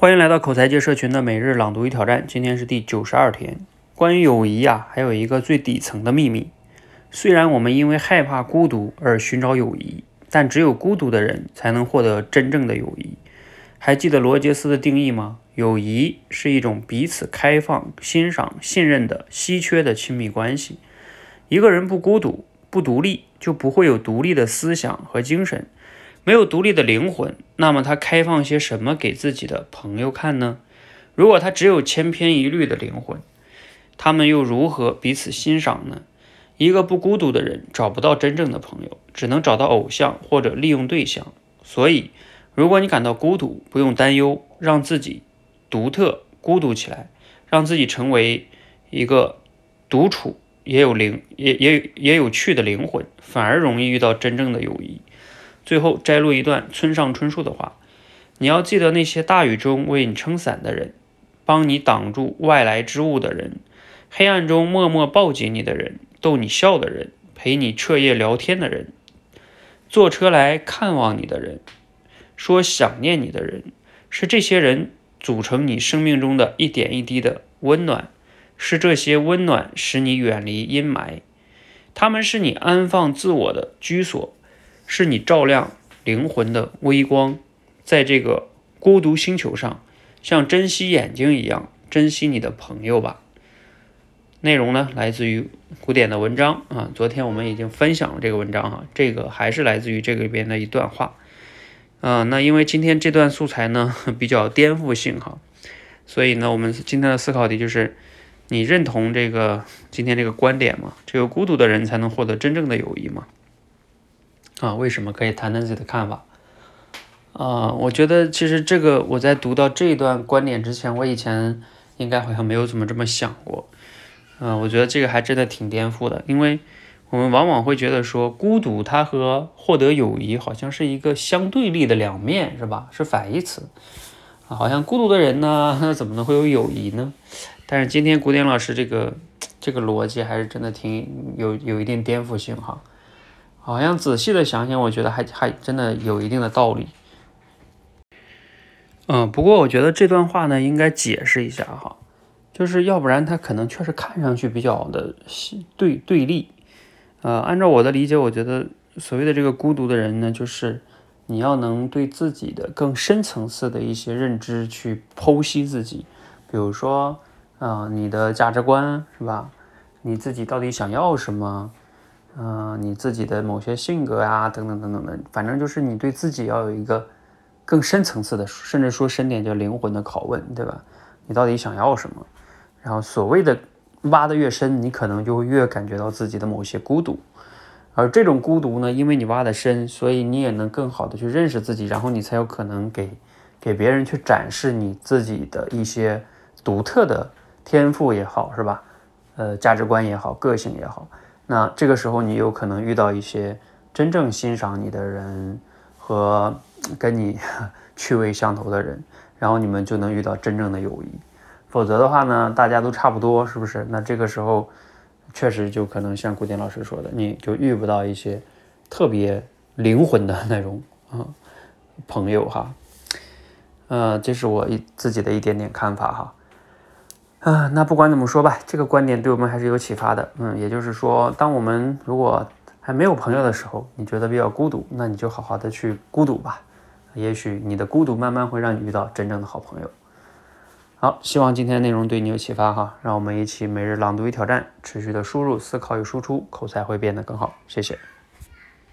欢迎来到口才界社群的每日朗读与挑战，今天是第九十二天。关于友谊啊，还有一个最底层的秘密。虽然我们因为害怕孤独而寻找友谊，但只有孤独的人才能获得真正的友谊。还记得罗杰斯的定义吗？友谊是一种彼此开放、欣赏、信任的稀缺的亲密关系。一个人不孤独、不独立，就不会有独立的思想和精神。没有独立的灵魂，那么他开放些什么给自己的朋友看呢？如果他只有千篇一律的灵魂，他们又如何彼此欣赏呢？一个不孤独的人找不到真正的朋友，只能找到偶像或者利用对象。所以，如果你感到孤独，不用担忧，让自己独特孤独起来，让自己成为一个独处也有灵也也也有趣的灵魂，反而容易遇到真正的友谊。最后摘录一段村上春树的话：“你要记得那些大雨中为你撑伞的人，帮你挡住外来之物的人，黑暗中默默抱紧你的人，逗你笑的人，陪你彻夜聊天的人，坐车来看望你的人，说想念你的人，是这些人组成你生命中的一点一滴的温暖，是这些温暖使你远离阴霾，他们是你安放自我的居所。”是你照亮灵魂的微光，在这个孤独星球上，像珍惜眼睛一样珍惜你的朋友吧。内容呢，来自于古典的文章啊。昨天我们已经分享了这个文章哈，这个还是来自于这个里边的一段话啊。那因为今天这段素材呢 比较颠覆性哈，所以呢，我们今天的思考题就是：你认同这个今天这个观点吗？只有孤独的人才能获得真正的友谊吗？啊，为什么可以谈谈自己的看法？啊，我觉得其实这个我在读到这一段观点之前，我以前应该好像没有怎么这么想过。嗯，我觉得这个还真的挺颠覆的，因为我们往往会觉得说孤独它和获得友谊好像是一个相对立的两面，是吧？是反义词啊，好像孤独的人呢，怎么能会有友谊呢？但是今天古典老师这个这个逻辑还是真的挺有有一定颠覆性哈。好像仔细的想想，我觉得还还真的有一定的道理。嗯，不过我觉得这段话呢，应该解释一下哈，就是要不然他可能确实看上去比较的对对立。呃，按照我的理解，我觉得所谓的这个孤独的人呢，就是你要能对自己的更深层次的一些认知去剖析自己，比如说，啊，你的价值观是吧？你自己到底想要什么？嗯，你自己的某些性格啊，等等等等的，反正就是你对自己要有一个更深层次的，甚至说深点叫灵魂的拷问，对吧？你到底想要什么？然后所谓的挖的越深，你可能就会越感觉到自己的某些孤独。而这种孤独呢，因为你挖的深，所以你也能更好的去认识自己，然后你才有可能给给别人去展示你自己的一些独特的天赋也好，是吧？呃，价值观也好，个性也好。那这个时候，你有可能遇到一些真正欣赏你的人和跟你 趣味相投的人，然后你们就能遇到真正的友谊。否则的话呢，大家都差不多，是不是？那这个时候确实就可能像古典老师说的，你就遇不到一些特别灵魂的那种啊朋友哈。呃，这是我一自己的一点点看法哈。啊，那不管怎么说吧，这个观点对我们还是有启发的。嗯，也就是说，当我们如果还没有朋友的时候，你觉得比较孤独，那你就好好的去孤独吧。也许你的孤独慢慢会让你遇到真正的好朋友。好，希望今天的内容对你有启发哈。让我们一起每日朗读与挑战，持续的输入、思考与输出，口才会变得更好。谢谢。